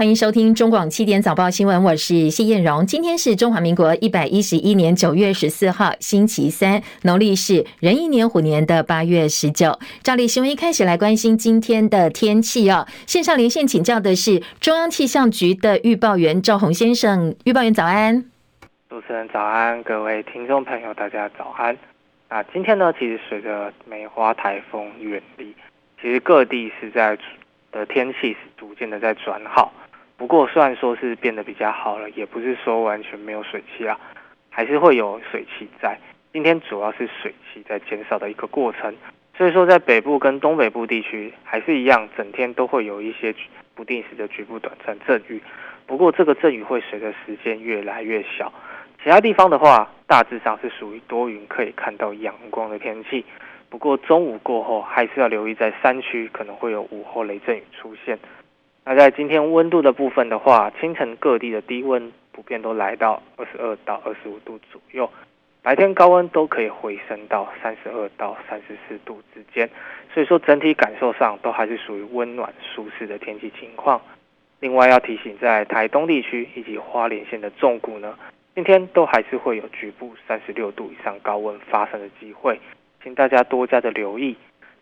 欢迎收听中广七点早报新闻，我是谢燕荣。今天是中华民国一百一十一年九月十四号，星期三，农历是壬寅年虎年的八月十九。照例新闻一开始来关心今天的天气哦。线上连线请教的是中央气象局的预报员赵宏先生，预报员早安。主持人早安，各位听众朋友大家早安。那今天呢，其实随着梅花台风远离，其实各地是在的天气是逐渐的在转好。不过，虽然说是变得比较好了，也不是说完全没有水汽啊，还是会有水汽在。今天主要是水汽在减少的一个过程，所以说在北部跟东北部地区还是一样，整天都会有一些不定时的局部短暂阵雨。不过，这个阵雨会随着时间越来越小。其他地方的话，大致上是属于多云，可以看到阳光的天气。不过，中午过后还是要留意，在山区可能会有午后雷阵雨出现。那在今天温度的部分的话，清晨各地的低温普遍都来到二十二到二十五度左右，白天高温都可以回升到三十二到三十四度之间，所以说整体感受上都还是属于温暖舒适的天气情况。另外要提醒，在台东地区以及花莲县的重谷呢，今天都还是会有局部三十六度以上高温发生的机会，请大家多加的留意。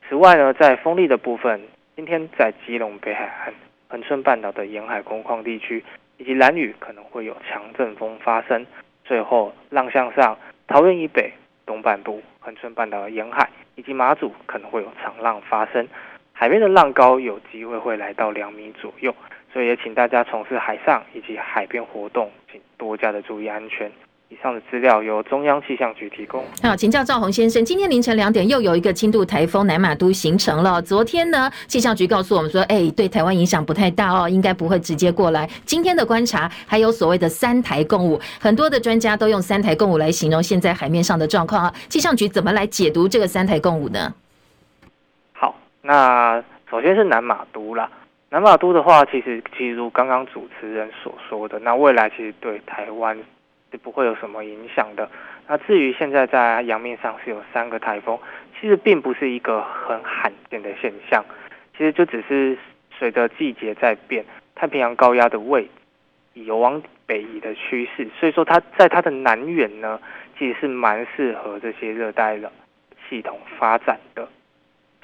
此外呢，在风力的部分，今天在基隆北海岸。恒春半岛的沿海工矿地区以及兰屿可能会有强阵风发生。最后，浪向上，桃园以北东半部、恒春半岛的沿海以及马祖可能会有长浪发生，海边的浪高有机会会来到两米左右。所以也请大家从事海上以及海边活动，请多加的注意安全。以上的资料由中央气象局提供。好，请教赵宏先生，今天凌晨两点又有一个轻度台风南马都形成了。昨天呢，气象局告诉我们说，哎、欸，对台湾影响不太大哦，应该不会直接过来。今天的观察还有所谓的三台共舞，很多的专家都用三台共舞来形容现在海面上的状况啊。气象局怎么来解读这个三台共舞呢？好，那首先是南马都啦。南马都的话，其实其实如刚刚主持人所说的，那未来其实对台湾。是不会有什么影响的。那至于现在在洋面上是有三个台风，其实并不是一个很罕见的现象，其实就只是随着季节在变，太平洋高压的位置有往北移的趋势，所以说它在它的南缘呢，其实是蛮适合这些热带的系统发展的。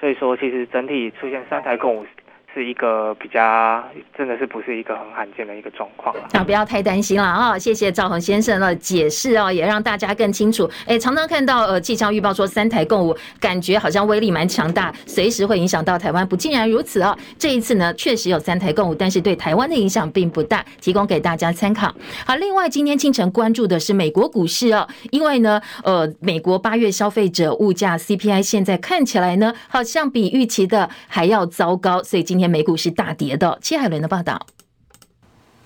所以说，其实整体出现三台共舞。是一个比较，真的是不是一个很罕见的一个状况。那不要太担心了啊！谢谢赵宏先生的解释哦，也让大家更清楚。哎，常常看到呃气象预报说三台共舞，感觉好像威力蛮强大，随时会影响到台湾。不尽然如此哦。这一次呢，确实有三台共舞，但是对台湾的影响并不大，提供给大家参考。好，另外今天清晨关注的是美国股市哦，因为呢，呃，美国八月消费者物价 CPI 现在看起来呢，好像比预期的还要糟糕，所以今天。美股是大跌的。戚海伦的报道。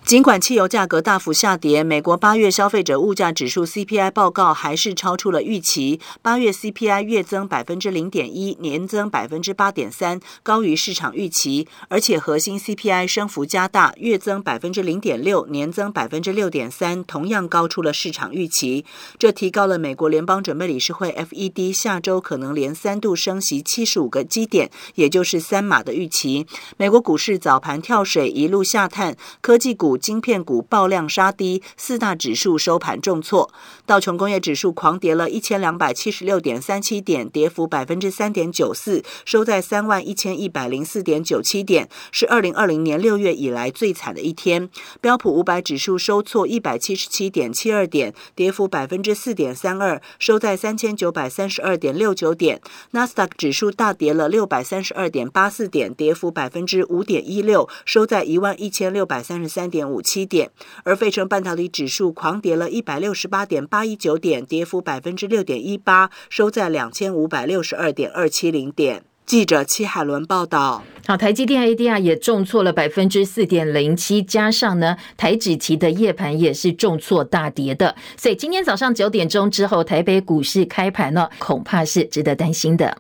尽管汽油价格大幅下跌，美国八月消费者物价指数 CPI 报告还是超出了预期。八月 CPI 月增百分之零点一，年增百分之八点三，高于市场预期。而且核心 CPI 升幅加大，月增百分之零点六，年增百分之六点三，同样高出了市场预期。这提高了美国联邦准备理事会 FED 下周可能连三度升息七十五个基点，也就是三码的预期。美国股市早盘跳水，一路下探，科技股。晶片股爆量杀低，四大指数收盘重挫。道琼工业指数狂跌了一千两百七十六点三七点，跌幅百分之三点九四，收在三万一千一百零四点九七点，是二零二零年六月以来最惨的一天。标普五百指数收挫一百七十七点七二点，跌幅百分之四点三二，收在三千九百三十二点六九点。纳斯达克指数大跌了六百三十二点八四点，跌幅百分之五点一六，收在一万一千六百三十三点。点五七点，而费城半导体指数狂跌了一百六十八点八一九点，跌幅百分之六点一八，收在两千五百六十二点二七零点。记者戚海伦报道。好，台积电 ADR 也重挫了百分之四点零七，加上呢，台指期的夜盘也是重挫大跌的，所以今天早上九点钟之后，台北股市开盘呢，恐怕是值得担心的。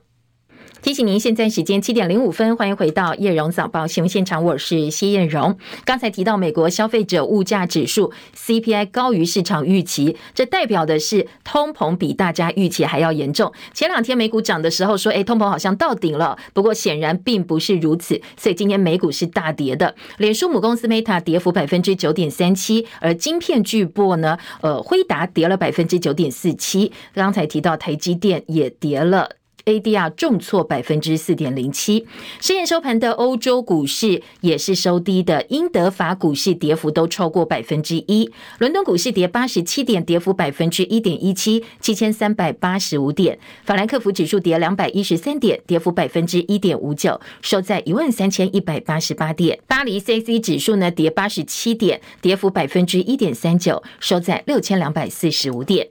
提醒您，现在时间七点零五分，欢迎回到叶荣早报新闻现场，我是谢艳荣。刚才提到美国消费者物价指数 CPI 高于市场预期，这代表的是通膨比大家预期还要严重。前两天美股涨的时候说，哎，通膨好像到顶了，不过显然并不是如此，所以今天美股是大跌的。脸书母公司 Meta 跌幅百分之九点三七，而晶片巨擘呢，呃，辉达跌了百分之九点四七。刚才提到台积电也跌了。ADR 重挫百分之四点零七，深夜收盘的欧洲股市也是收低的，英德法股市跌幅都超过百分之一，伦敦股市跌八十七点，跌幅百分之一点一七，七千三百八十五点，法兰克福指数跌两百一十三点，跌幅百分之一点五九，收在一万三千一百八十八点，巴黎 CAC 指数呢跌八十七点，跌幅百分之一点三九，收在六千两百四十五点。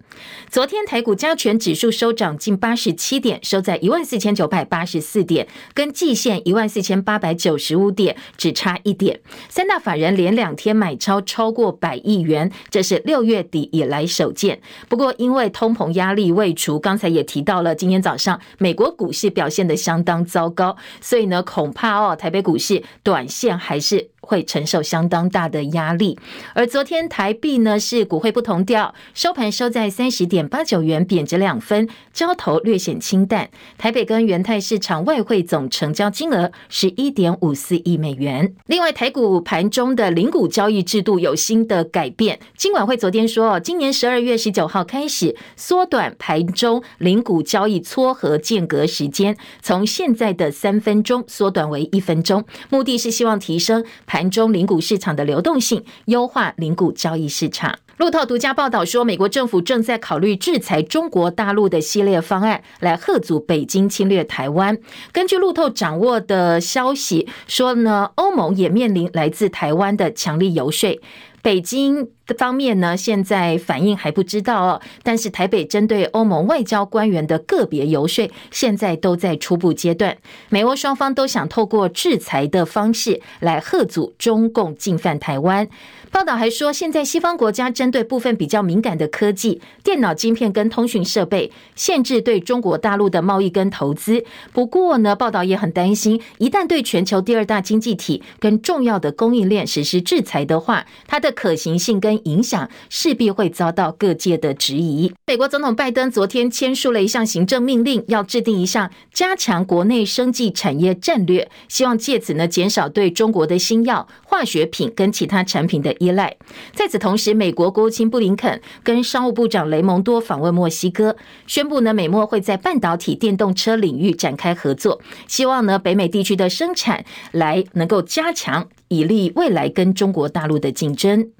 昨天台股加权指数收涨近八十七点，收在一万四千九百八十四点，跟季线一万四千八百九十五点只差一点。三大法人连两天买超超过百亿元，这是六月底以来首见。不过因为通膨压力未除，刚才也提到了，今天早上美国股市表现得相当糟糕，所以呢，恐怕哦，台北股市短线还是。会承受相当大的压力，而昨天台币呢是股汇不同调，收盘收在三十点八九元，贬值两分，交投略显清淡。台北跟元泰市场外汇总成交金额是一点五四亿美元。另外，台股盘中的零股交易制度有新的改变，金管会昨天说，今年十二月十九号开始缩短盘中零股交易撮合间隔时间，从现在的三分钟缩短为一分钟，目的是希望提升盘。盘中零股市场的流动性，优化零股交易市场。路透独家报道说，美国政府正在考虑制裁中国大陆的系列方案，来遏阻北京侵略台湾。根据路透掌握的消息说呢，欧盟也面临来自台湾的强力游说。北京的方面呢，现在反应还不知道哦。但是台北针对欧盟外交官员的个别游说，现在都在初步阶段。美欧双方都想透过制裁的方式来贺阻中共进犯台湾。报道还说，现在西方国家针对部分比较敏感的科技、电脑晶片跟通讯设备，限制对中国大陆的贸易跟投资。不过呢，报道也很担心，一旦对全球第二大经济体跟重要的供应链实施制裁的话，它的可行性跟影响势必会遭到各界的质疑。美国总统拜登昨天签署了一项行政命令，要制定一项加强国内生技产业战略，希望借此呢减少对中国的新药、化学品跟其他产品的依赖。在此同时，美国国务卿布林肯跟商务部长雷蒙多访问墨西哥，宣布呢，美墨会在半导体、电动车领域展开合作，希望呢，北美地区的生产来能够加强，以利未来跟中国大陆的竞争。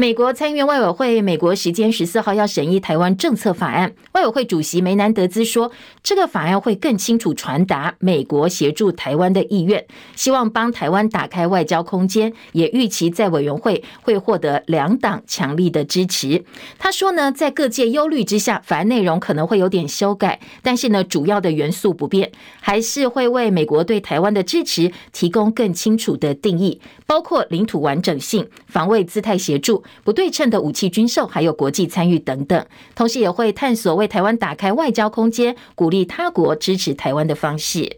美国参议院外委会美国时间十四号要审议台湾政策法案，外委会主席梅南德兹说，这个法案会更清楚传达美国协助台湾的意愿，希望帮台湾打开外交空间，也预期在委员会会获得两党强力的支持。他说呢，在各界忧虑之下，法案内容可能会有点修改，但是呢，主要的元素不变，还是会为美国对台湾的支持提供更清楚的定义，包括领土完整性、防卫姿态协助。不对称的武器军售，还有国际参与等等，同时也会探索为台湾打开外交空间，鼓励他国支持台湾的方式。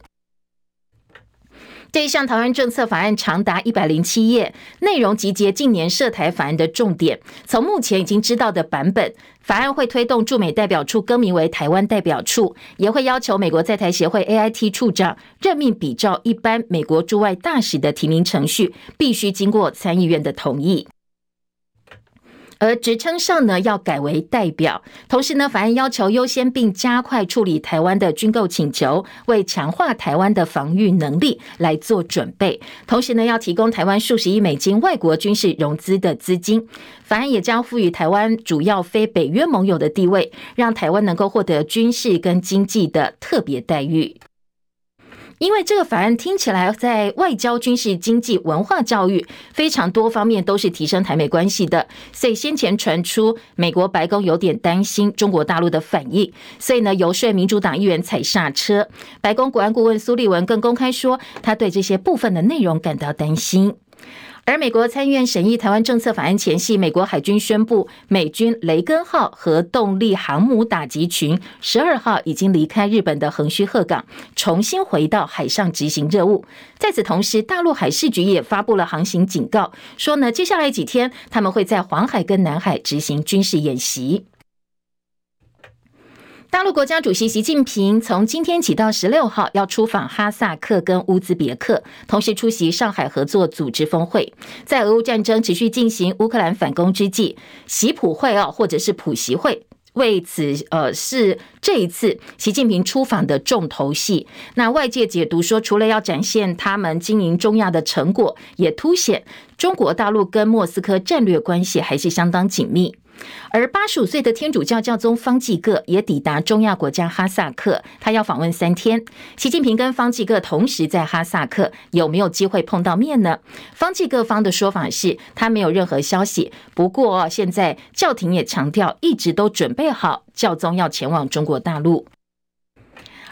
这一项台湾政策法案长达一百零七页，内容集结近年涉台法案的重点。从目前已经知道的版本，法案会推动驻美代表处更名为台湾代表处，也会要求美国在台协会 AIT 处长任命比照一般美国驻外大使的提名程序，必须经过参议院的同意。而职称上呢，要改为代表。同时呢，法案要求优先并加快处理台湾的军购请求，为强化台湾的防御能力来做准备。同时呢，要提供台湾数十亿美金外国军事融资的资金。法案也将赋予台湾主要非北约盟友的地位，让台湾能够获得军事跟经济的特别待遇。因为这个法案听起来在外交、军事、经济、文化、教育非常多方面都是提升台美关系的，所以先前传出美国白宫有点担心中国大陆的反应，所以呢游说民主党议员踩刹车。白宫国安顾问苏利文更公开说，他对这些部分的内容感到担心。而美国参院审议台湾政策法案前夕，美国海军宣布，美军雷根号核动力航母打击群十二号已经离开日本的横须贺港，重新回到海上执行任务。在此同时，大陆海事局也发布了航行警告，说呢，接下来几天他们会在黄海跟南海执行军事演习。大陆国家主席习近平从今天起到十六号要出访哈萨克跟乌兹别克，同时出席上海合作组织峰会。在俄乌战争持续进行、乌克兰反攻之际，习普会哦，或者是普习会，为此呃是这一次习近平出访的重头戏。那外界解读说，除了要展现他们经营中亚的成果，也凸显中国大陆跟莫斯科战略关系还是相当紧密。而八十五岁的天主教教宗方济各也抵达中亚国家哈萨克，他要访问三天。习近平跟方济各同时在哈萨克，有没有机会碰到面呢？方济各方的说法是他没有任何消息，不过现在教廷也强调，一直都准备好教宗要前往中国大陆。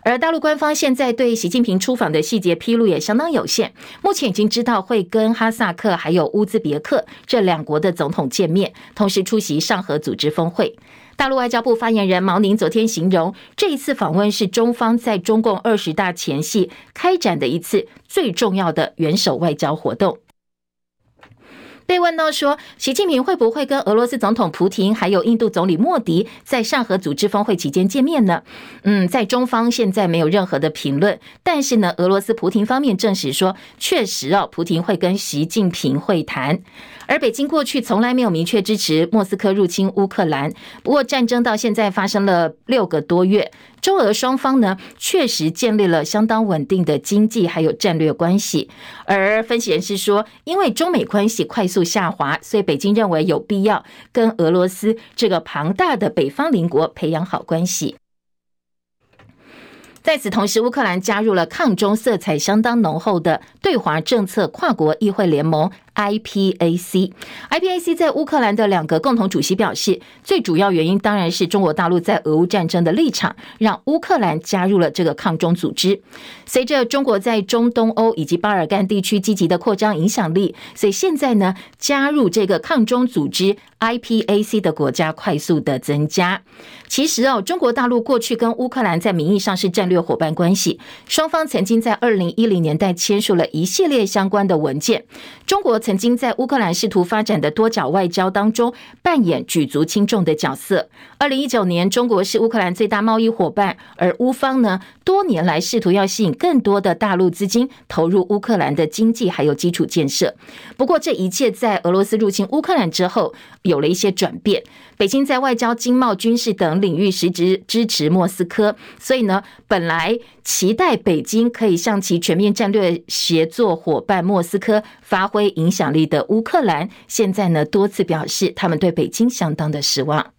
而大陆官方现在对习近平出访的细节披露也相当有限。目前已经知道会跟哈萨克还有乌兹别克这两国的总统见面，同时出席上合组织峰会。大陆外交部发言人毛宁昨天形容，这一次访问是中方在中共二十大前夕开展的一次最重要的元首外交活动。被问到说，习近平会不会跟俄罗斯总统普廷还有印度总理莫迪在上合组织峰会期间见面呢？嗯，在中方现在没有任何的评论，但是呢，俄罗斯普廷方面证实说，确实哦，普廷会跟习近平会谈。而北京过去从来没有明确支持莫斯科入侵乌克兰，不过战争到现在发生了六个多月，中俄双方呢确实建立了相当稳定的经济还有战略关系。而分析人士说，因为中美关系快速下滑，所以北京认为有必要跟俄罗斯这个庞大的北方邻国培养好关系。在此同时，乌克兰加入了抗中色彩相当浓厚的对华政策跨国议会联盟。IPAC，IPAC 在乌克兰的两个共同主席表示，最主要原因当然是中国大陆在俄乌战争的立场，让乌克兰加入了这个抗中组织。随着中国在中东欧以及巴尔干地区积极的扩张影响力，所以现在呢，加入这个抗中组织 IPAC 的国家快速的增加。其实哦，中国大陆过去跟乌克兰在名义上是战略伙伴关系，双方曾经在二零一零年代签署了一系列相关的文件。中国曾经在乌克兰试图发展的多角外交当中扮演举足轻重的角色。二零一九年，中国是乌克兰最大贸易伙伴，而乌方呢，多年来试图要吸引更多的大陆资金投入乌克兰的经济还有基础建设。不过，这一切在俄罗斯入侵乌克兰之后有了一些转变。北京在外交、经贸、军事等领域实质支持莫斯科，所以呢，本来期待北京可以向其全面战略协作伙伴莫斯科发挥影响。力的乌克兰现在呢，多次表示他们对北京相当的失望。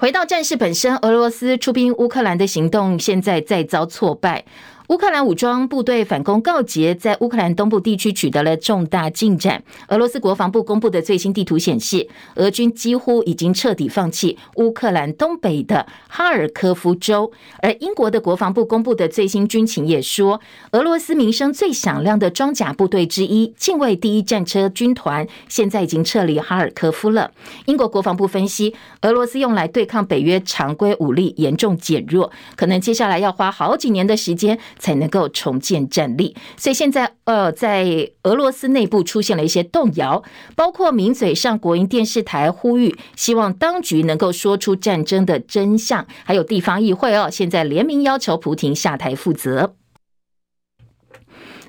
回到战事本身，俄罗斯出兵乌克兰的行动现在再遭挫败。乌克兰武装部队反攻告捷，在乌克兰东部地区取得了重大进展。俄罗斯国防部公布的最新地图显示，俄军几乎已经彻底放弃乌克兰东北的哈尔科夫州。而英国的国防部公布的最新军情也说，俄罗斯名声最响亮的装甲部队之一——近卫第一战车军团，现在已经撤离哈尔科夫了。英国国防部分析，俄罗斯用来对抗北约常规武力严重减弱，可能接下来要花好几年的时间。才能够重建战力，所以现在呃，在俄罗斯内部出现了一些动摇，包括名嘴上国营电视台呼吁，希望当局能够说出战争的真相，还有地方议会哦，现在联名要求普廷下台负责。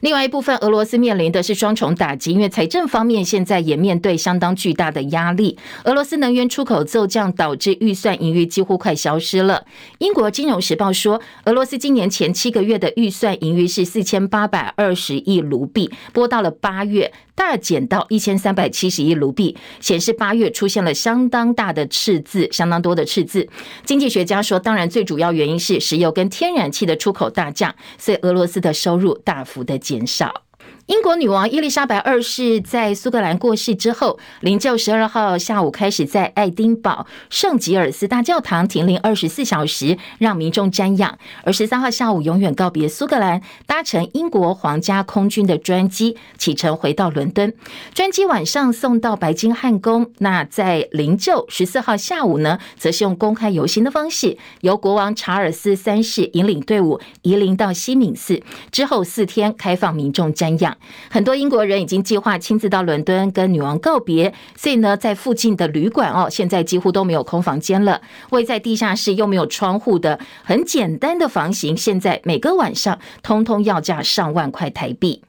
另外一部分，俄罗斯面临的是双重打击，因为财政方面现在也面对相当巨大的压力。俄罗斯能源出口骤降，导致预算盈余几乎快消失了。英国金融时报说，俄罗斯今年前七个月的预算盈余是四千八百二十亿卢币，播到了八月。大减到一千三百七十亿卢币，显示八月出现了相当大的赤字，相当多的赤字。经济学家说，当然最主要原因是石油跟天然气的出口大降，所以俄罗斯的收入大幅的减少。英国女王伊丽莎白二世在苏格兰过世之后，灵柩十二号下午开始在爱丁堡圣吉尔斯大教堂停灵二十四小时，让民众瞻仰。而十三号下午永远告别苏格兰，搭乘英国皇家空军的专机启程回到伦敦。专机晚上送到白金汉宫。那在灵柩十四号下午呢，则是用公开游行的方式，由国王查尔斯三世引领队伍移灵到西敏寺，之后四天开放民众瞻仰。很多英国人已经计划亲自到伦敦跟女王告别，所以呢，在附近的旅馆哦，现在几乎都没有空房间了。位在地下室又没有窗户的很简单的房型，现在每个晚上通通要价上万块台币。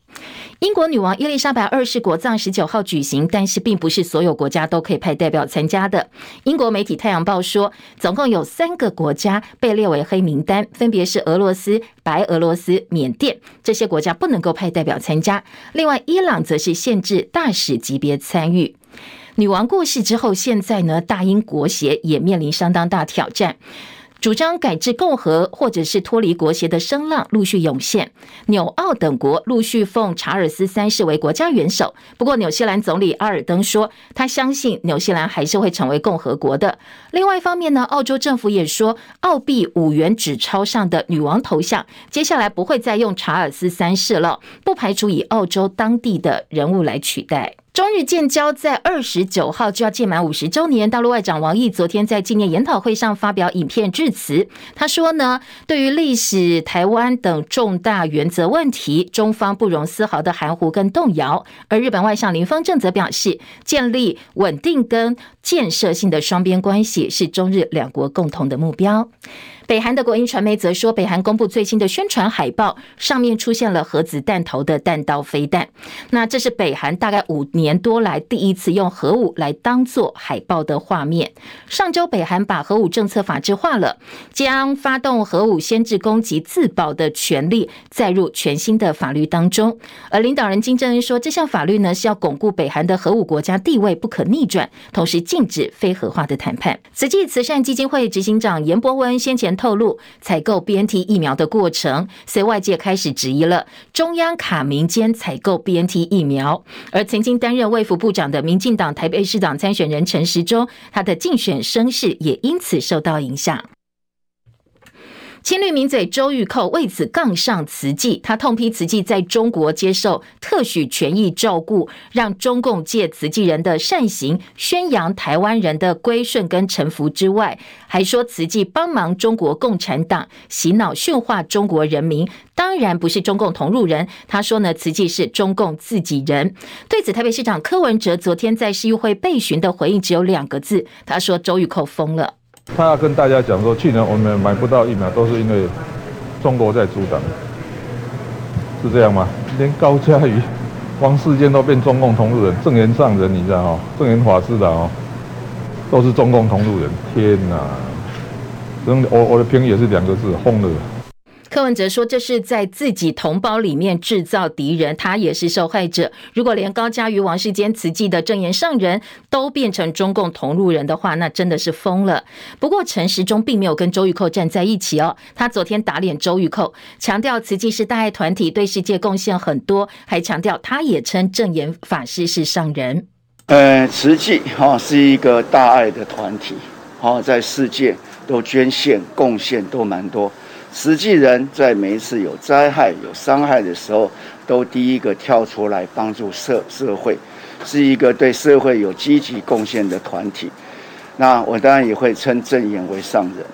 英国女王伊丽莎白二世国葬十九号举行，但是并不是所有国家都可以派代表参加的。英国媒体《太阳报》说，总共有三个国家被列为黑名单，分别是俄罗斯、白俄罗斯、缅甸，这些国家不能够派代表参加。另外，伊朗则是限制大使级别参与。女王过世之后，现在呢，大英国协也面临相当大挑战。主张改制共和或者是脱离国协的声浪陆续涌现，纽澳等国陆续奉查尔斯三世为国家元首。不过，纽西兰总理阿尔登说，他相信纽西兰还是会成为共和国的。另外一方面呢，澳洲政府也说，澳币五元纸钞上的女王头像，接下来不会再用查尔斯三世了，不排除以澳洲当地的人物来取代。中日建交在二十九号就要届满五十周年，大陆外长王毅昨天在纪念研讨会上发表影片致辞。他说呢，对于历史、台湾等重大原则问题，中方不容丝毫的含糊跟动摇。而日本外相林芳正则表示，建立稳定跟建设性的双边关系是中日两国共同的目标。北韩的国营传媒则说，北韩公布最新的宣传海报，上面出现了核子弹头的弹道飞弹。那这是北韩大概五年多来第一次用核武来当做海报的画面。上周，北韩把核武政策法制化了，将发动核武先制攻击自保的权利载入全新的法律当中。而领导人金正恩说，这项法律呢是要巩固北韩的核武国家地位不可逆转，同时禁止非核化的谈判。慈济慈善基金会执行长严伯文先前。透露采购 BNT 疫苗的过程，所以外界开始质疑了中央卡民间采购 BNT 疫苗。而曾经担任卫福部长的民进党台北市长参选人陈时中，他的竞选声势也因此受到影响。亲绿名嘴周玉蔻为此杠上慈济，他痛批慈济在中国接受特许权益照顾，让中共借慈济人的善行宣扬台湾人的归顺跟臣服之外，还说慈济帮忙中国共产党洗脑驯化中国人民，当然不是中共同路人。他说呢，慈济是中共自己人。对此，台北市长柯文哲昨天在市议会备询的回应只有两个字，他说周玉蔻疯了。他要跟大家讲说，去年我们买不到疫苗，都是因为中国在阻挡，是这样吗？连高嘉瑜、王世坚都变中共同路人，证言上人你知道哦，证言法师的哦，都是中共同路人。天哪！真我我的评语也是两个字：疯了。柯文哲说：“这是在自己同胞里面制造敌人，他也是受害者。如果连高嘉瑜、王世坚、慈济的证言上人都变成中共同路人的话，那真的是疯了。不过陈时中并没有跟周玉蔻站在一起哦，他昨天打脸周玉蔻，强调慈济是大爱团体，对世界贡献很多，还强调他也称证言法师是上人。呃，慈济哈是一个大爱的团体，哈，在世界都捐献贡献都蛮多。”实际人在每一次有灾害、有伤害的时候，都第一个跳出来帮助社社会，是一个对社会有积极贡献的团体。那我当然也会称正言为上人。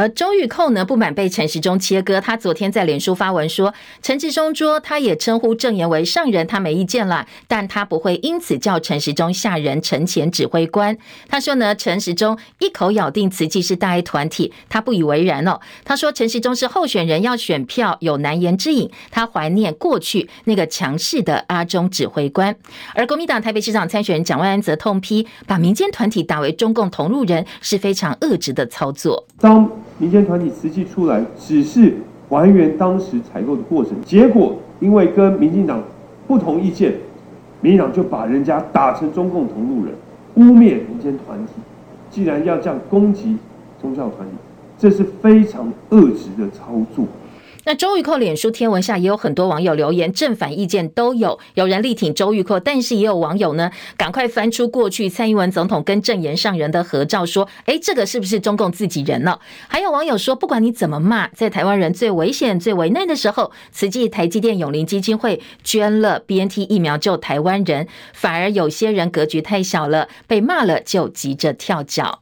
而周玉蔻呢，不满被陈时中切割，他昨天在脸书发文说，陈时中说他也称呼证言为上人，他没意见了，但他不会因此叫陈时中下人、陈前指挥官。他说呢，陈时中一口咬定慈济是大爱团体，他不以为然哦。他说陈时中是候选人，要选票有难言之隐，他怀念过去那个强势的阿中指挥官。而国民党台北市长参选人蒋万安则痛批，把民间团体打为中共同路人是非常恶质的操作。当民间团体实际出来，只是还原当时采购的过程，结果因为跟民进党不同意见，民进党就把人家打成中共同路人，污蔑民间团体。既然要这样攻击宗教团体，这是非常恶质的操作。那周玉蔻脸书贴文下也有很多网友留言，正反意见都有，有人力挺周玉蔻，但是也有网友呢，赶快翻出过去蔡英文总统跟证言上人的合照，说，哎，这个是不是中共自己人呢？还有网友说，不管你怎么骂，在台湾人最危险、最危难的时候，慈济台积电永龄基金会捐了 BNT 疫苗救台湾人，反而有些人格局太小了，被骂了就急着跳脚。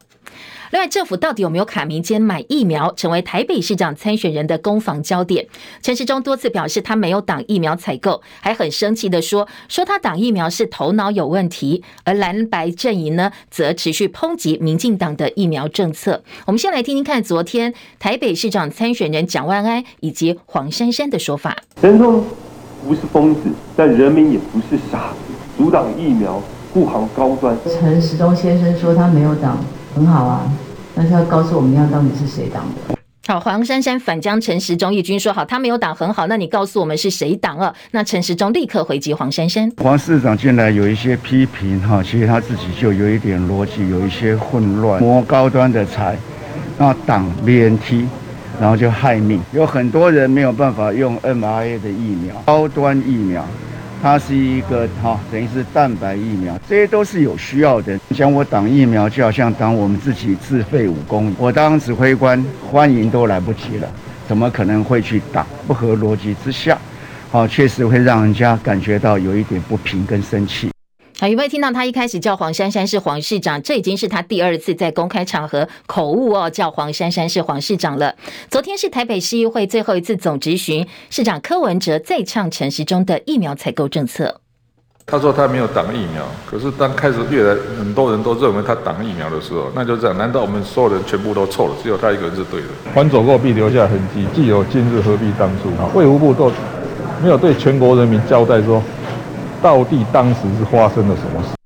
另外，政府到底有没有卡民间买疫苗，成为台北市长参选人的攻防焦点。陈时中多次表示他没有挡疫苗采购，还很生气的说说他挡疫苗是头脑有问题。而蓝白阵营呢，则持续抨击民进党的疫苗政策。我们先来听听看昨天台北市长参选人蒋万安以及黄珊珊的说法。陈时中不是疯子，但人民也不是傻子。阻挡疫苗，护航高端。陈时中先生说他没有挡。很好啊，但是要告诉我们要到底是谁挡的。好，黄珊珊反将陈时中一军说好，他没有挡很好，那你告诉我们是谁挡了？那陈时中立刻回击黄珊珊。黄市长进来有一些批评哈，其实他自己就有一点逻辑，有一些混乱，摸高端的财，那挡 BNT，然后就害命，有很多人没有办法用 mRNA 的疫苗，高端疫苗。它是一个哈，等于是蛋白疫苗，这些都是有需要的。讲我挡疫苗，就好像当我们自己自费武功。我当指挥官，欢迎都来不及了，怎么可能会去打？不合逻辑之下，好，确实会让人家感觉到有一点不平跟生气。好，有没有听到他一开始叫黄珊珊是黄市长？这已经是他第二次在公开场合口误哦，叫黄珊珊是黄市长了。昨天是台北市议会最后一次总质询，市长柯文哲再唱陈时中的疫苗采购政策。他说他没有挡疫苗，可是当开始越来很多人都认为他挡疫苗的时候，那就这样，难道我们所有人全部都错了？只有他一个人是对的？凡走过必留下痕迹，既有今日，何必当初？卫福部都没有对全国人民交代说。到底当时是发生了什么事？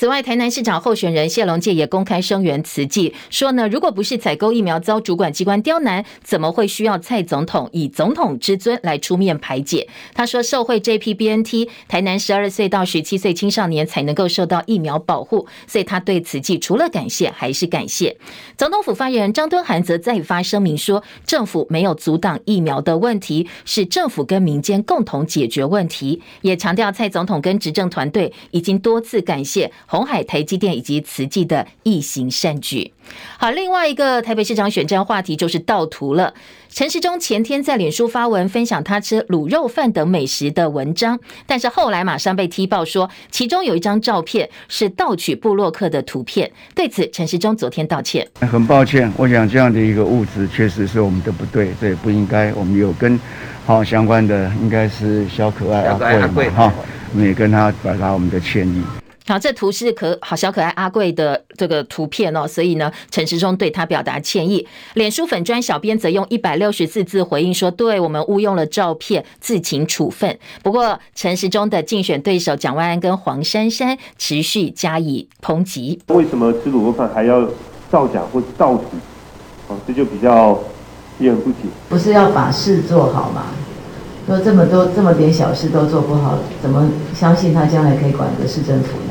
此外，台南市长候选人谢龙介也公开声援慈济，说呢，如果不是采购疫苗遭主管机关刁难，怎么会需要蔡总统以总统之尊来出面排解？他说，受惠这批 BNT，台南十二岁到十七岁青少年才能够受到疫苗保护，所以他对慈济除了感谢还是感谢。总统府发言人张敦涵则再发声明说，政府没有阻挡疫苗的问题，是政府跟民间共同解决问题，也强调蔡总统跟执政团队已经多次感谢。鸿海、台积电以及慈济的一行善举。好，另外一个台北市长选战话题就是盗图了。陈时中前天在脸书发文分享他吃卤肉饭等美食的文章，但是后来马上被踢爆说，其中有一张照片是盗取布洛克的图片。对此，陈时中昨天道歉，很抱歉，我想这样的一个物质确实是我们的不对，这也不应该。我们有跟好相关的，应该是小可爱阿贵哈，我们也跟他表达我们的歉意。好，这图是可好小可爱阿贵的这个图片哦，所以呢，陈时中对他表达歉意。脸书粉砖小编则用一百六十四字回应说：“对我们误用了照片，自请处分。”不过，陈时中的竞选对手蒋万安跟黄珊珊持续加以抨击。为什么吃卤肉饭还要造假或造假？哦，这就比较令人不解。不是要把事做好吗？说这么多这么点小事都做不好，怎么相信他将来可以管个市政府呢？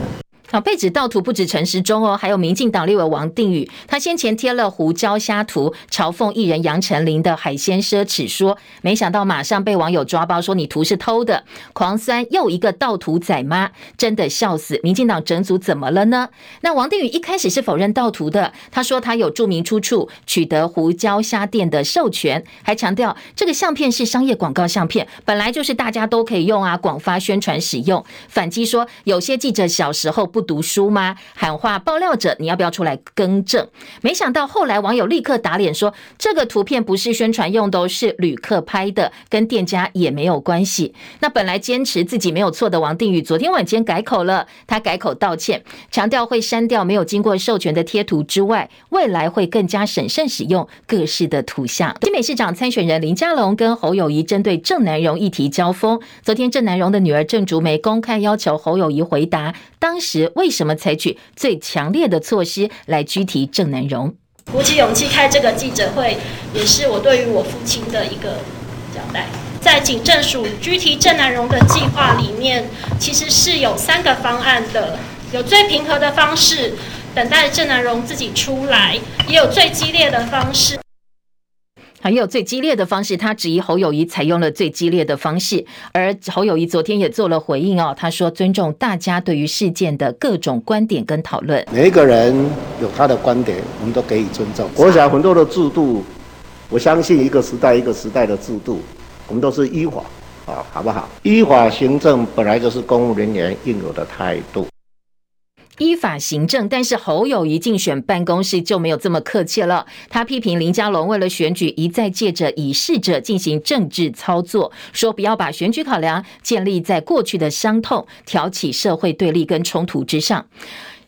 好，被指盗图不止陈时中哦，还有民进党立委王定宇，他先前贴了胡椒虾图，嘲讽艺人杨丞琳的海鲜奢侈说，没想到马上被网友抓包说你图是偷的，狂酸又一个盗图仔妈？真的笑死！民进党整组怎么了呢？那王定宇一开始是否认盗图的，他说他有注明出处，取得胡椒虾店的授权，还强调这个相片是商业广告相片，本来就是大家都可以用啊，广发宣传使用。反击说有些记者小时候不。不读书吗？喊话爆料者，你要不要出来更正？没想到后来网友立刻打脸说，这个图片不是宣传用的，是旅客拍的，跟店家也没有关系。那本来坚持自己没有错的王定宇，昨天晚间改口了，他改口道歉，强调会删掉没有经过授权的贴图之外，未来会更加审慎使用各式的图像。新北市长参选人林佳龙跟侯友谊针对郑南榕议题交锋，昨天郑南榕的女儿郑竹梅公开要求侯友谊回答，当时。为什么采取最强烈的措施来拘提郑南榕？鼓起勇气开这个记者会，也是我对于我父亲的一个交代。在警政署拘提郑南榕的计划里面，其实是有三个方案的，有最平和的方式，等待郑南榕自己出来，也有最激烈的方式。还有最激烈的方式，他质疑侯友宜采用了最激烈的方式，而侯友宜昨天也做了回应哦，他说尊重大家对于事件的各种观点跟讨论。每一个人有他的观点，我们都给予尊重。我想很多的制度，我相信一个时代一个时代的制度，我们都是依法啊，好不好？依法行政本来就是公务人员应有的态度。依法行政，但是侯友谊竞选办公室就没有这么客气了。他批评林佳龙为了选举，一再借着以逝者进行政治操作，说不要把选举考量建立在过去的伤痛，挑起社会对立跟冲突之上。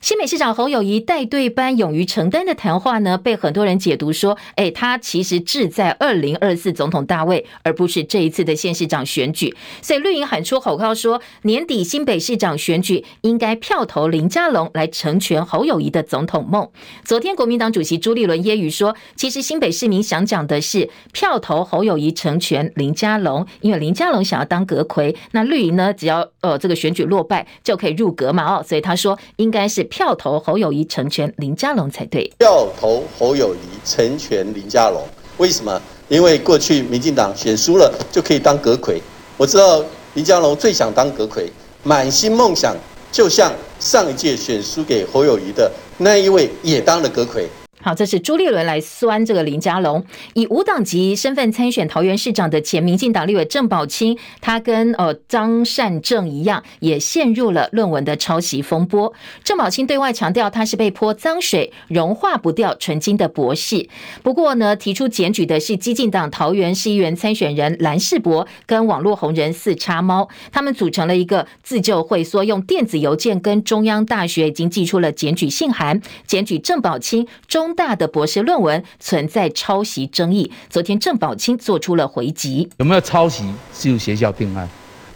新北市长侯友宜带队班勇于承担的谈话呢，被很多人解读说，哎，他其实志在二零二四总统大位，而不是这一次的县市长选举。所以绿营喊出口号说，年底新北市长选举应该票投林佳龙来成全侯友谊的总统梦。昨天国民党主席朱立伦揶揄说，其实新北市民想讲的是票投侯友谊成全林佳龙，因为林佳龙想要当阁揆，那绿营呢，只要呃这个选举落败就可以入阁嘛哦，所以他说应该是。票投侯友谊成全林佳龙才对。票投侯友谊成全林佳龙，为什么？因为过去民进党选输了就可以当阁揆。我知道林佳龙最想当阁揆，满心梦想，就像上一届选输给侯友谊的那一位也当了阁揆。好，这是朱立伦来酸这个林佳龙，以无党籍身份参选桃园市长的前民进党立委郑宝清，他跟呃张善政一样，也陷入了论文的抄袭风波。郑宝清对外强调，他是被泼脏水、融化不掉纯金的博士。不过呢，提出检举的是激进党桃园市议员参选人蓝世博跟网络红人四叉猫，他们组成了一个自救会，说用电子邮件跟中央大学已经寄出了检举信函，检举郑宝清中。大的博士论文存在抄袭争议，昨天郑宝清做出了回击。有没有抄袭是由学校定案，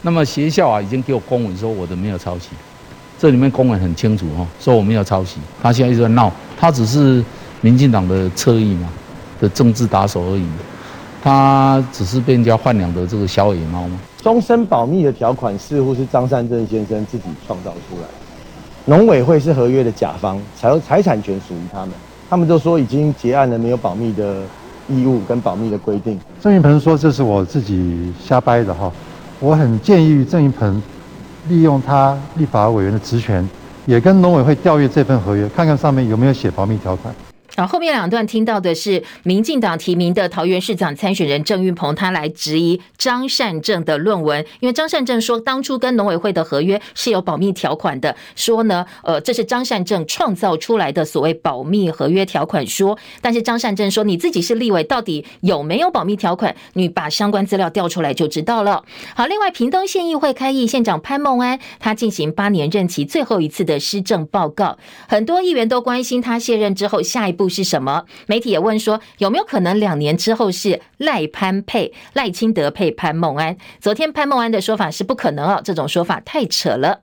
那么学校啊已经给我公文说我的没有抄袭，这里面公文很清楚哦，说我没有抄袭。他现在一直在闹，他只是民进党的侧翼嘛的政治打手而已，他只是被人家豢养的这个小野猫吗？终身保密的条款似乎是张善政先生自己创造出来，农委会是合约的甲方，财财产权属于他们。他们都说已经结案了，没有保密的义务跟保密的规定。郑云鹏说这是我自己瞎掰的哈，我很建议郑云鹏利用他立法委员的职权，也跟农委会调阅这份合约，看看上面有没有写保密条款。然后后面两段听到的是民进党提名的桃园市长参选人郑运鹏，他来质疑张善政的论文，因为张善政说当初跟农委会的合约是有保密条款的，说呢，呃，这是张善政创造出来的所谓保密合约条款说，但是张善政说你自己是立委，到底有没有保密条款？你把相关资料调出来就知道了。好，另外屏东县议会开议，县长潘孟安他进行八年任期最后一次的施政报告，很多议员都关心他卸任之后下一步是什么？媒体也问说，有没有可能两年之后是赖潘配赖清德配潘孟安？昨天潘孟安的说法是不可能哦，这种说法太扯了。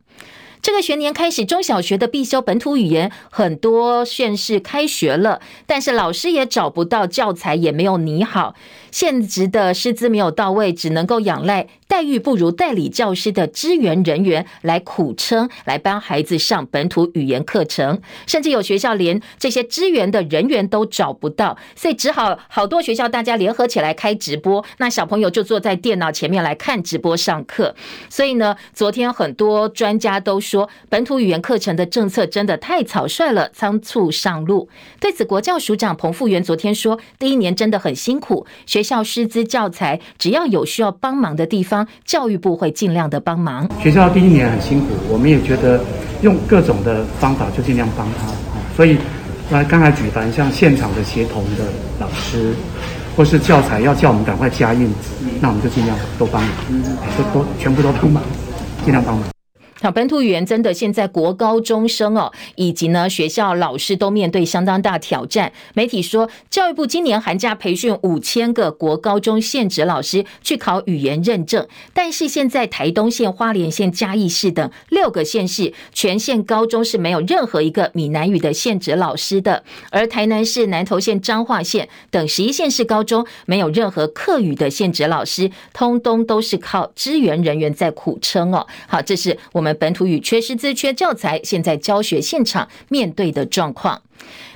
这个学年开始，中小学的必修本土语言很多县市开学了，但是老师也找不到教材，也没有拟好，现职的师资没有到位，只能够仰赖待遇不如代理教师的支援人员来苦撑，来帮孩子上本土语言课程，甚至有学校连这些支援的人员都找不到，所以只好好多学校大家联合起来开直播，那小朋友就坐在电脑前面来看直播上课。所以呢，昨天很多专家都说。本土语言课程的政策真的太草率了，仓促上路。对此，国教署长彭富源昨天说，第一年真的很辛苦，学校师资教材，只要有需要帮忙的地方，教育部会尽量的帮忙。学校第一年很辛苦，我们也觉得用各种的方法就尽量帮他。所以，来刚才举凡像现场的协同的老师，或是教材要叫我们赶快加印，那我们就尽量都帮忙，都都全部都帮忙，尽量帮忙。好，本土语言真的现在国高中生哦，以及呢学校老师都面对相当大挑战。媒体说，教育部今年寒假培训五千个国高中现职老师去考语言认证，但是现在台东县、花莲县、嘉义市等六个县市全县高中是没有任何一个闽南语的现职老师的，而台南市、南投县、彰化县等十一县市高中没有任何客语的现职老师，通通都是靠支援人员在苦撑哦。好，这是我们。本土语缺师资、缺教材，现在教学现场面对的状况。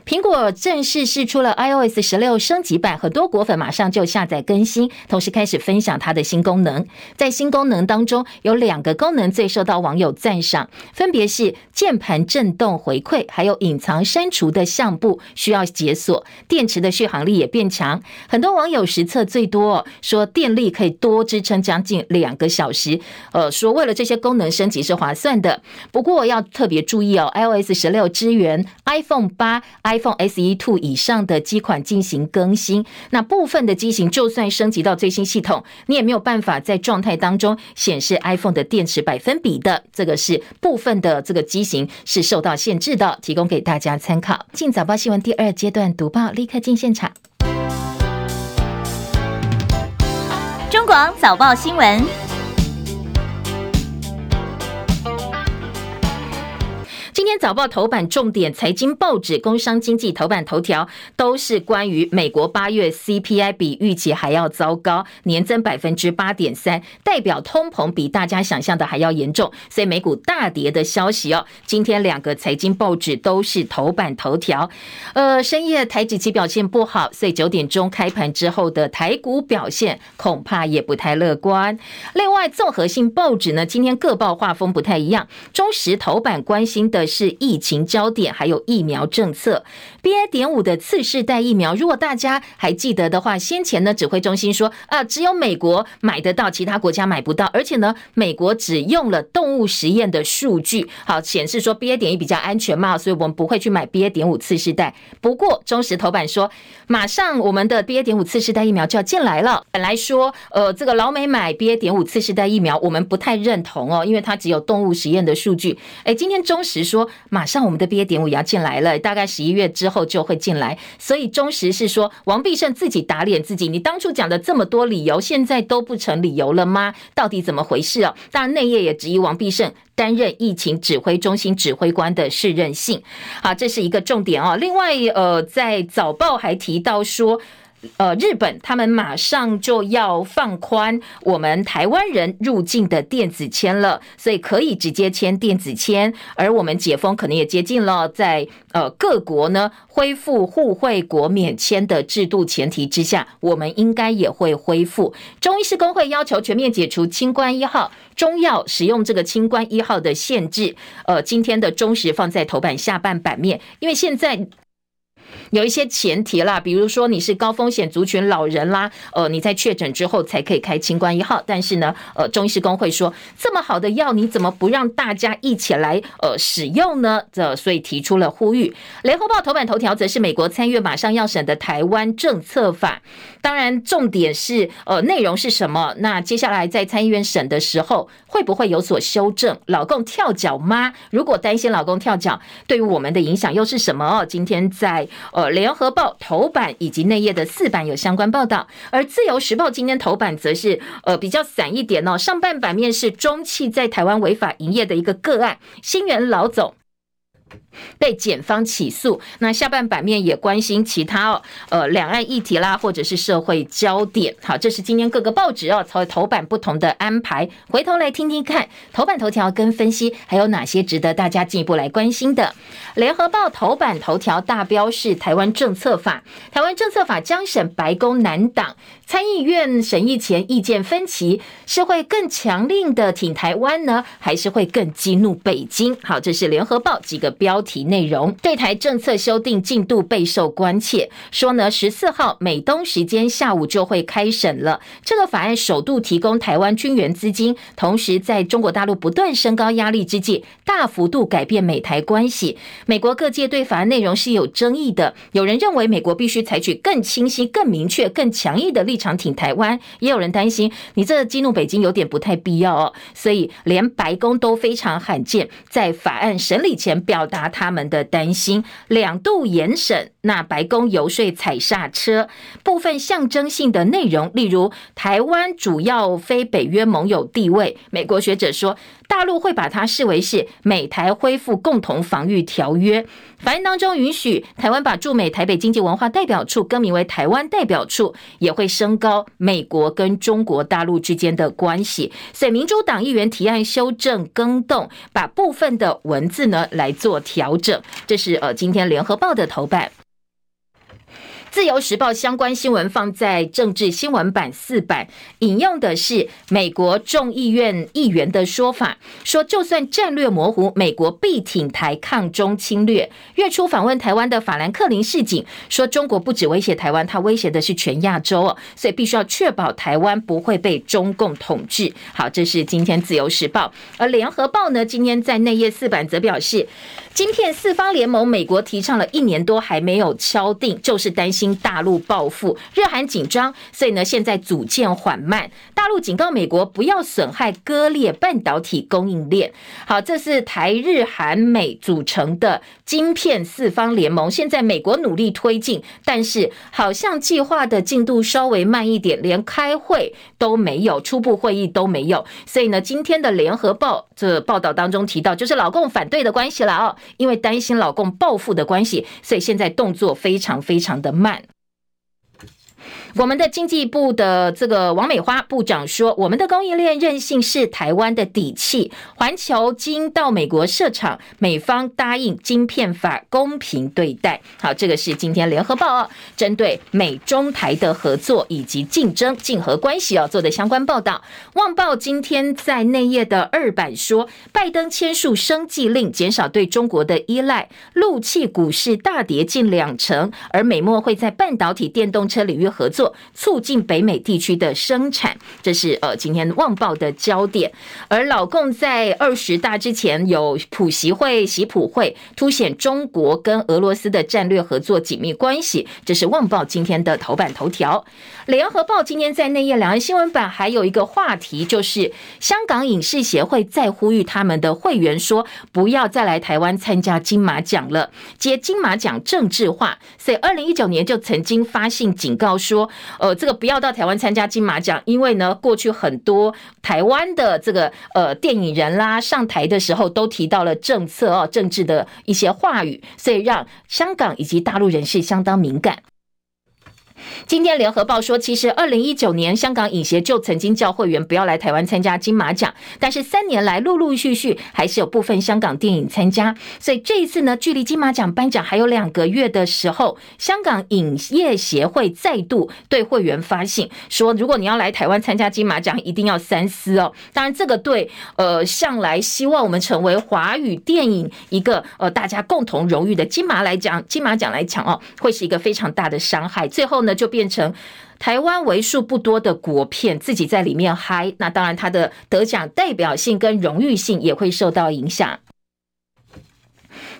苹果正式试出了 iOS 十六升级版，很多果粉马上就下载更新，同时开始分享它的新功能。在新功能当中，有两个功能最受到网友赞赏，分别是键盘震动回馈，还有隐藏删除的相簿需要解锁。电池的续航力也变强，很多网友实测最多说电力可以多支撑将近两个小时。呃，说为了这些功能升级是划算的，不过要特别注意哦，iOS 十六支援 iPhone 八、iPhone SE Two 以上的机款进行更新，那部分的机型就算升级到最新系统，你也没有办法在状态当中显示 iPhone 的电池百分比的。这个是部分的这个机型是受到限制的，提供给大家参考。进早报新闻第二阶段读报，立刻进现场。中广早报新闻。天早报头版重点，财经报纸、工商经济头版头条都是关于美国八月 CPI 比预期还要糟糕，年增百分之八点三，代表通膨比大家想象的还要严重，所以美股大跌的消息哦。今天两个财经报纸都是头版头条。呃，深夜台指期表现不好，所以九点钟开盘之后的台股表现恐怕也不太乐观。另外，综合性报纸呢，今天各报画风不太一样，中时头版关心的。是是疫情焦点，还有疫苗政策。BA. 点五的次世代疫苗，如果大家还记得的话，先前呢指挥中心说啊，只有美国买得到，其他国家买不到，而且呢，美国只用了动物实验的数据，好显示说 BA. 点一比较安全嘛，所以我们不会去买 BA. 点五次世代。不过中石头版说，马上我们的 BA. 点五次世代疫苗就要进来了。本来说呃，这个老美买 BA. 点五次世代疫苗，我们不太认同哦，因为它只有动物实验的数据。哎，今天中石说。马上我们的 BA 点五也要进来了，大概十一月之后就会进来。所以中时是说王必胜自己打脸自己，你当初讲的这么多理由，现在都不成理由了吗？到底怎么回事啊？当然内页也质疑王必胜担任疫情指挥中心指挥官的适任性。好，这是一个重点哦。另外，呃，在早报还提到说。呃，日本他们马上就要放宽我们台湾人入境的电子签了，所以可以直接签电子签。而我们解封可能也接近了，在呃各国呢恢复互惠国免签的制度前提之下，我们应该也会恢复。中医师工会要求全面解除清关一号中药使用这个清关一号的限制。呃，今天的中时放在头版下半版面，因为现在。有一些前提啦，比如说你是高风险族群老人啦，呃，你在确诊之后才可以开清关一号。但是呢，呃，中医师公会说，这么好的药，你怎么不让大家一起来呃使用呢？这所以提出了呼吁。联合报头版头条则是美国参议院马上要审的台湾政策法，当然重点是呃内容是什么？那接下来在参议院审的时候，会不会有所修正？老公跳脚吗？如果担心老公跳脚，对于我们的影响又是什么？哦，今天在。呃，联合报头版以及内页的四版有相关报道，而自由时报今天头版则是呃比较散一点哦，上半版面是中汽在台湾违法营业的一个个案，新源老总。被检方起诉，那下半版面也关心其他哦，呃，两岸议题啦，或者是社会焦点。好，这是今天各个报纸哦，头头版不同的安排。回头来听听看，头版头条跟分析还有哪些值得大家进一步来关心的。联合报头版头条大标是台湾政策法，台湾政策法将审白宫难挡。参议院审议前意见分歧，是会更强硬的挺台湾呢，还是会更激怒北京？好，这是联合报几个标题内容。对台政策修订进度备受关切，说呢，十四号美东时间下午就会开审了。这个法案首度提供台湾军援资金，同时在中国大陆不断升高压力之际，大幅度改变美台关系。美国各界对法案内容是有争议的，有人认为美国必须采取更清晰、更明确、更强硬的立场挺台湾，也有人担心你这激怒北京有点不太必要哦，所以连白宫都非常罕见在法案审理前表达他们的担心，两度严审。那白宫游说踩刹车，部分象征性的内容，例如台湾主要非北约盟友地位，美国学者说，大陆会把它视为是美台恢复共同防御条约。法案当中允许台湾把驻美台北经济文化代表处更名为台湾代表处，也会升高美国跟中国大陆之间的关系。所以民主党议员提案修正更动，把部分的文字呢来做调整。这是呃今天联合报的头版。自由时报相关新闻放在政治新闻版四版，引用的是美国众议院议员的说法，说就算战略模糊，美国必挺台抗中侵略。月初访问台湾的法兰克林示警，说中国不止威胁台湾，他威胁的是全亚洲哦，所以必须要确保台湾不会被中共统治。好，这是今天自由时报，而联合报呢，今天在内页四版则表示。晶片四方联盟，美国提倡了一年多还没有敲定，就是担心大陆报复，日韩紧张，所以呢现在组建缓慢。大陆警告美国不要损害割裂半导体供应链。好，这是台日韩美组成的晶片四方联盟，现在美国努力推进，但是好像计划的进度稍微慢一点，连开会都没有，初步会议都没有。所以呢，今天的联合报这报道当中提到，就是老共反对的关系了哦。因为担心老共报复的关系，所以现在动作非常非常的慢。我们的经济部的这个王美花部长说：“我们的供应链韧性是台湾的底气。环球晶到美国设厂，美方答应晶片法公平对待。”好，这个是今天联合报哦，针对美中台的合作以及竞争竞合关系哦做的相关报道。旺报今天在内页的二版说，拜登签署生技令，减少对中国的依赖，陆企股市大跌近两成，而美墨会在半导体、电动车领域合作。促进北美地区的生产，这是呃今天旺报的焦点。而老共在二十大之前有普习会、习普会，凸显中国跟俄罗斯的战略合作紧密关系。这是旺报今天的头版头条。联合报今天在内页两岸新闻版还有一个话题，就是香港影视协会在呼吁他们的会员说，不要再来台湾参加金马奖了，接金马奖政治化。所以二零一九年就曾经发信警告说。呃，这个不要到台湾参加金马奖，因为呢，过去很多台湾的这个呃电影人啦上台的时候都提到了政策哦，政治的一些话语，所以让香港以及大陆人士相当敏感。今天联合报说，其实二零一九年香港影协就曾经叫会员不要来台湾参加金马奖，但是三年来陆陆续续还是有部分香港电影参加，所以这一次呢，距离金马奖颁奖还有两个月的时候，香港影业协会再度对会员发信说，如果你要来台湾参加金马奖，一定要三思哦。当然，这个对呃向来希望我们成为华语电影一个呃大家共同荣誉的金马来讲，金马奖来讲哦，会是一个非常大的伤害。最后呢，就变成台湾为数不多的国片自己在里面嗨，那当然它的得奖代表性跟荣誉性也会受到影响。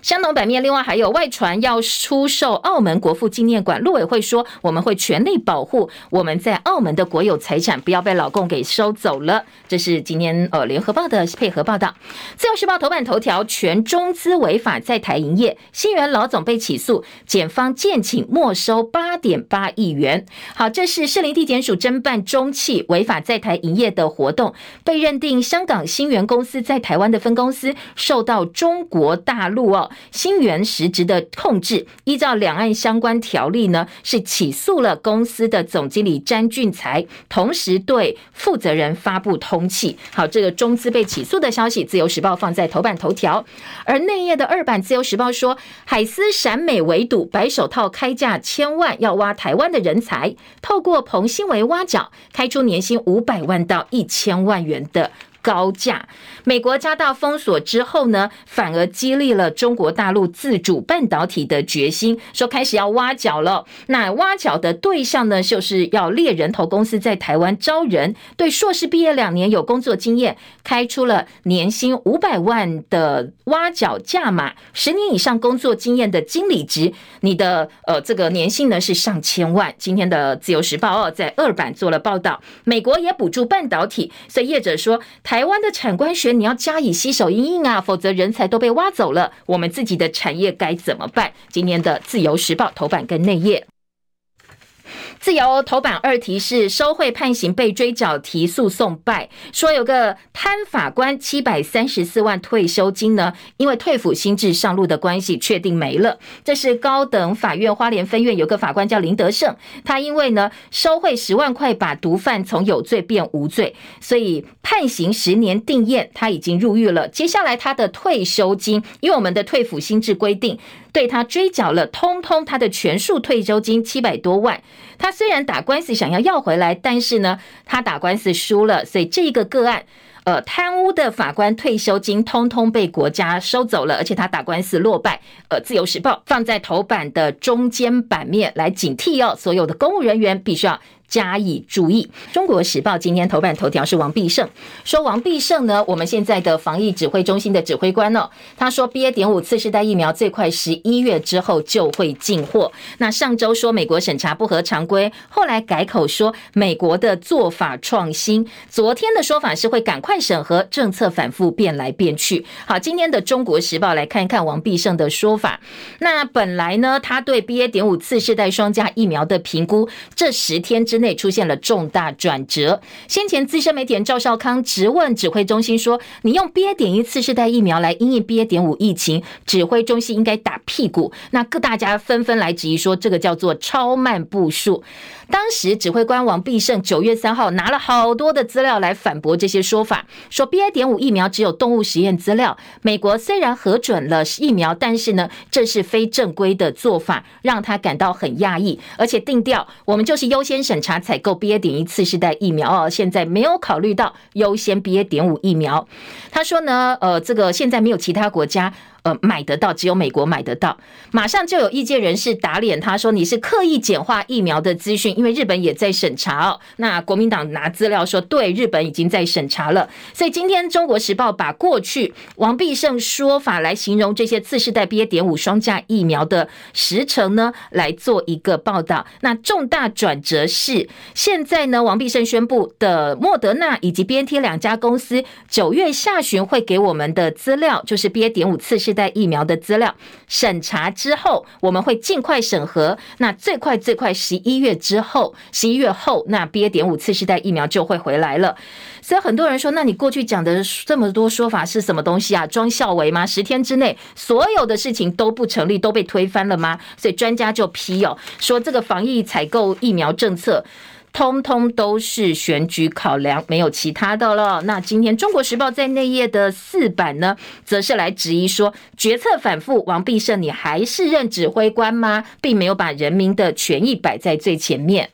相同版面，另外还有外传要出售澳门国父纪念馆，陆委会说我们会全力保护我们在澳门的国有财产，不要被老共给收走了。这是今天呃联合报的配合报道。自由时报头版头条：全中资违法在台营业，新源老总被起诉，检方建请没收八点八亿元。好，这是士林地检署侦办中企违法在台营业的活动，被认定香港新源公司在台湾的分公司受到中国大陆哦。新源实质的控制，依照两岸相关条例呢，是起诉了公司的总经理詹俊才，同时对负责人发布通缉。好，这个中资被起诉的消息，自由时报放在头版头条，而内页的二版自由时报说，海思闪美围堵，白手套开价千万要挖台湾的人才，透过彭新维挖角，开出年薪五百万到一千万元的。高价，美国加大封锁之后呢，反而激励了中国大陆自主半导体的决心，说开始要挖角了。那挖角的对象呢，就是要猎人头公司在台湾招人，对硕士毕业两年有工作经验，开出了年薪五百万的挖角价码，十年以上工作经验的经理职，你的呃这个年薪呢是上千万。今天的自由时报哦，在二版做了报道，美国也补助半导体，所以业者说。台湾的产官学你要加以吸手因应啊，否则人才都被挖走了，我们自己的产业该怎么办？今年的自由时报头版跟内页。自由头版二题是收贿判刑被追缴提诉讼败，说有个贪法官七百三十四万退休金呢，因为退抚新制上路的关系，确定没了。这是高等法院花莲分院有个法官叫林德胜，他因为呢收贿十万块，把毒贩从有罪变无罪，所以判刑十年定谳，他已经入狱了。接下来他的退休金，因为我们的退抚新制规定。对他追缴了通通他的全数退休金七百多万，他虽然打官司想要要回来，但是呢，他打官司输了，所以这个个案，呃，贪污的法官退休金通通被国家收走了，而且他打官司落败。呃，自由时报放在头版的中间版面来警惕哦，所有的公务人员必须要。加以注意。中国时报今天头版头条是王必胜说，王必胜呢，我们现在的防疫指挥中心的指挥官哦，他说 BA. 点五次世代疫苗最快十一月之后就会进货。那上周说美国审查不合常规，后来改口说美国的做法创新。昨天的说法是会赶快审核，政策反复变来变去。好，今天的中国时报来看一看王必胜的说法。那本来呢，他对 BA. 点五次世代双价疫苗的评估，这十天之内出现了重大转折。先前资深媒体人赵少康直问指挥中心说：“你用 BA. 点一次世代疫苗来因应 BA. 点五疫情，指挥中心应该打屁股。”那各大家纷纷来质疑说：“这个叫做超慢部署。”当时指挥官王必胜九月三号拿了好多的资料来反驳这些说法，说 BA. 点五疫苗只有动物实验资料，美国虽然核准了疫苗，但是呢，这是非正规的做法，让他感到很讶异，而且定调我们就是优先审查他采购 BA. 点一次世代疫苗哦，现在没有考虑到优先 BA. 点五疫苗。他说呢，呃，这个现在没有其他国家。买得到，只有美国买得到。马上就有意见人士打脸，他说你是刻意简化疫苗的资讯，因为日本也在审查哦。那国民党拿资料说，对，日本已经在审查了。所以今天《中国时报》把过去王必胜说法来形容这些次世代 BA. 点五双价疫苗的时程呢，来做一个报道。那重大转折是，现在呢，王必胜宣布的莫德纳以及 BNT 两家公司九月下旬会给我们的资料，就是 BA. 点五次世世代疫苗的资料审查之后，我们会尽快审核。那最快最快十一月之后，十一月后，那 BA. 点五次世代疫苗就会回来了。所以很多人说，那你过去讲的这么多说法是什么东西啊？装孝维吗？十天之内所有的事情都不成立，都被推翻了吗？所以专家就批哦，说这个防疫采购疫苗政策。通通都是选举考量，没有其他的了。那今天《中国时报》在内页的四版呢，则是来质疑说，决策反复，王必胜你还是任指挥官吗？并没有把人民的权益摆在最前面。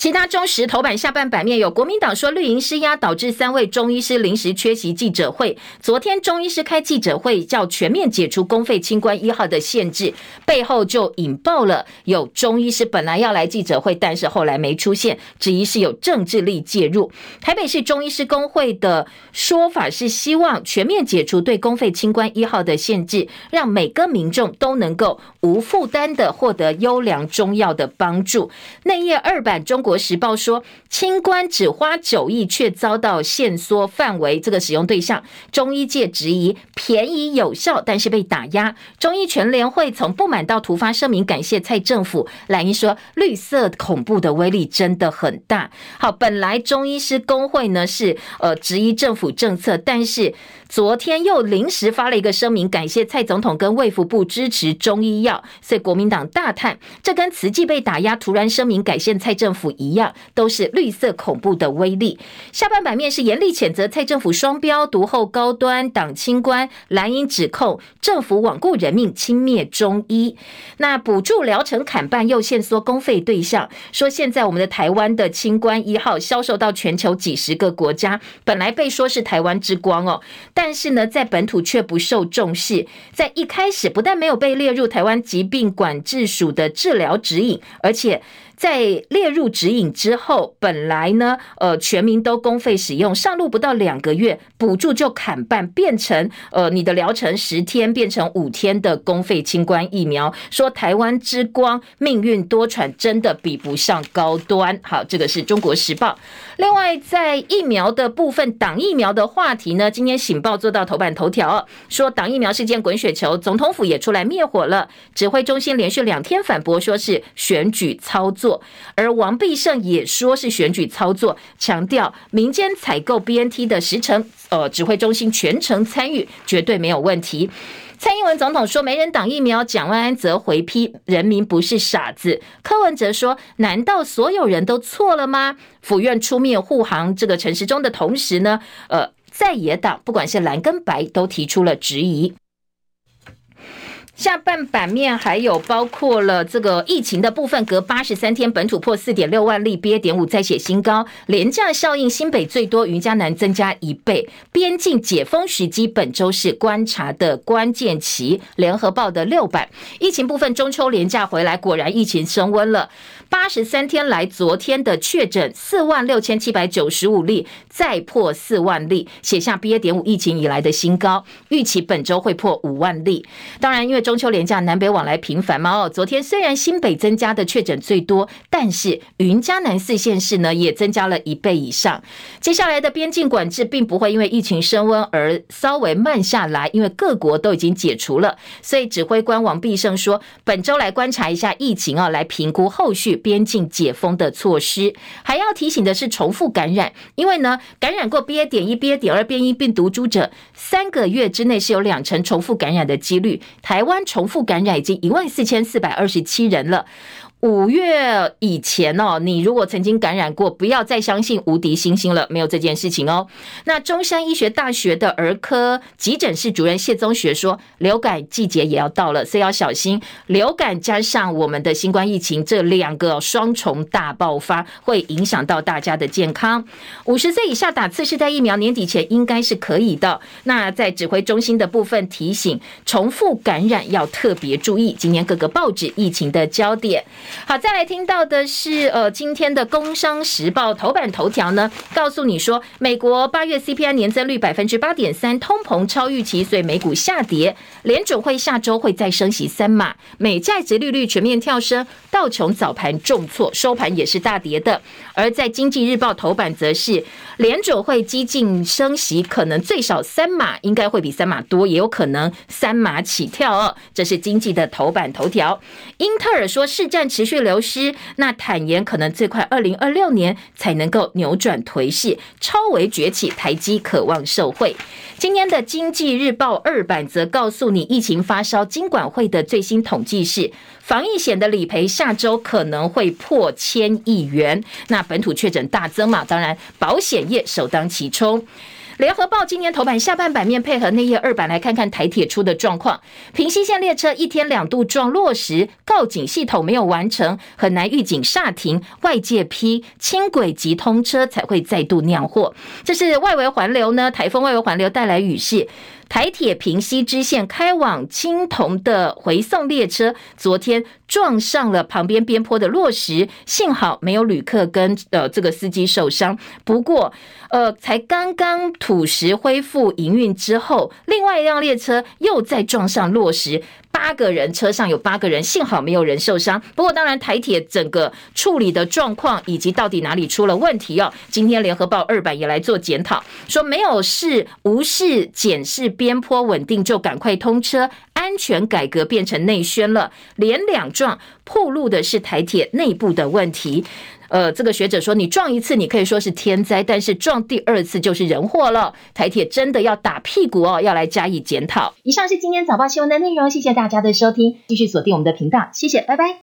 其他中时头版下半版面有国民党说绿营施压导致三位中医师临时缺席记者会。昨天中医师开记者会叫全面解除公费清关一号的限制，背后就引爆了有中医师本来要来记者会，但是后来没出现，质疑是有政治力介入。台北市中医师工会的说法是希望全面解除对公费清关一号的限制，让每个民众都能够无负担的获得优良中药的帮助。内页二版中国。国时报说，清官只花九亿，却遭到限缩范围，这个使用对象，中医界质疑便宜有效，但是被打压。中医全联会从不满到突发声明，感谢蔡政府。蓝营说，绿色恐怖的威力真的很大。好，本来中医师工会呢是呃质疑政府政策，但是。昨天又临时发了一个声明，感谢蔡总统跟卫福部支持中医药，所以国民党大叹，这跟慈济被打压突然声明感谢蔡政府一样，都是绿色恐怖的威力。下半版面是严厉谴责蔡政府双标、独后高端、党清官，蓝营指控政府罔顾人命、轻蔑中医。那补助疗程砍半又限缩公费对象，说现在我们的台湾的清官一号销售到全球几十个国家，本来被说是台湾之光哦。但是呢，在本土却不受重视，在一开始不但没有被列入台湾疾病管制署的治疗指引，而且。在列入指引之后，本来呢，呃，全民都公费使用，上路不到两个月，补助就砍半，变成呃，你的疗程十天变成五天的公费清冠疫苗。说台湾之光命运多舛，真的比不上高端。好，这个是中国时报。另外，在疫苗的部分，党疫苗的话题呢，今天《醒报》做到头版头条，说党疫苗事件滚雪球，总统府也出来灭火了。指挥中心连续两天反驳，说是选举操作，而王必胜也说是选举操作，强调民间采购 BNT 的时程，呃，指挥中心全程参与，绝对没有问题。蔡英文总统说没人挡疫苗，蒋万安则回批人民不是傻子。柯文哲说，难道所有人都错了吗？府院出面护航这个陈时中的同时呢，呃，在野党不管是蓝跟白都提出了质疑。下半版面还有包括了这个疫情的部分，隔八十三天本土破四点六万例，BA. 点五再写新高，廉价效应，新北最多，云嘉南增加一倍，边境解封时机本周是观察的关键期。联合报的六版，疫情部分，中秋廉价回来，果然疫情升温了。八十三天来，昨天的确诊四万六千七百九十五例，再破四万例，写下 BA. 点五疫情以来的新高。预期本周会破五万例。当然，因为中秋连假南北往来频繁嘛，哦，昨天虽然新北增加的确诊最多，但是云嘉南四县市呢也增加了一倍以上。接下来的边境管制并不会因为疫情升温而稍微慢下来，因为各国都已经解除了。所以指挥官王必胜说，本周来观察一下疫情啊，来评估后续。边境解封的措施，还要提醒的是重复感染，因为呢，感染过 BA. 点一、BA. 点二变异病毒株者，三个月之内是有两成重复感染的几率。台湾重复感染已经一万四千四百二十七人了。五月以前哦，你如果曾经感染过，不要再相信无敌星星了，没有这件事情哦。那中山医学大学的儿科急诊室主任谢宗学说，流感季节也要到了，所以要小心流感加上我们的新冠疫情这两个双重大爆发，会影响到大家的健康。五十岁以下打次世代疫苗，年底前应该是可以的。那在指挥中心的部分提醒，重复感染要特别注意。今年各个报纸疫情的焦点。好，再来听到的是，呃，今天的《工商时报》头版头条呢，告诉你说，美国八月 CPI 年增率百分之八点三，通膨超预期，所以美股下跌。联准会下周会再升息三码，美债殖利率全面跳升，道琼早盘重挫，收盘也是大跌的。而在《经济日报》头版则是，联准会激进升息，可能最少三码，应该会比三码多，也有可能三码起跳哦。这是经济的头版头条。英特尔说市占持续流失，那坦言可能最快二零二六年才能够扭转颓势，超为崛起，台积渴望受惠。今天的《经济日报》二版则告诉你，疫情发烧，金管会的最新统计是，防疫险的理赔下周可能会破千亿元。那本土确诊大增嘛，当然保险业首当其冲。联合报今年头版下半版面配合内页二版来看看台铁出的状况。平溪线列车一天两度撞落石，告警系统没有完成，很难预警煞停。外界批轻轨及通车才会再度酿祸。这是外围环流呢？台风外围环流带来雨势。台铁平西支线开往青铜的回送列车，昨天撞上了旁边边坡的落石，幸好没有旅客跟呃这个司机受伤。不过，呃，才刚刚土石恢复营运之后，另外一辆列车又再撞上落石。八个人车上有八个人，幸好没有人受伤。不过，当然台铁整个处理的状况以及到底哪里出了问题哦，今天联合报二版也来做检讨，说没有事无视检视边坡稳定就赶快通车，安全改革变成内宣了，连两撞暴露的是台铁内部的问题。呃，这个学者说，你撞一次你可以说是天灾，但是撞第二次就是人祸了。台铁真的要打屁股哦，要来加以检讨。以上是今天早报新闻的内容，谢谢大家的收听，继续锁定我们的频道，谢谢，拜拜。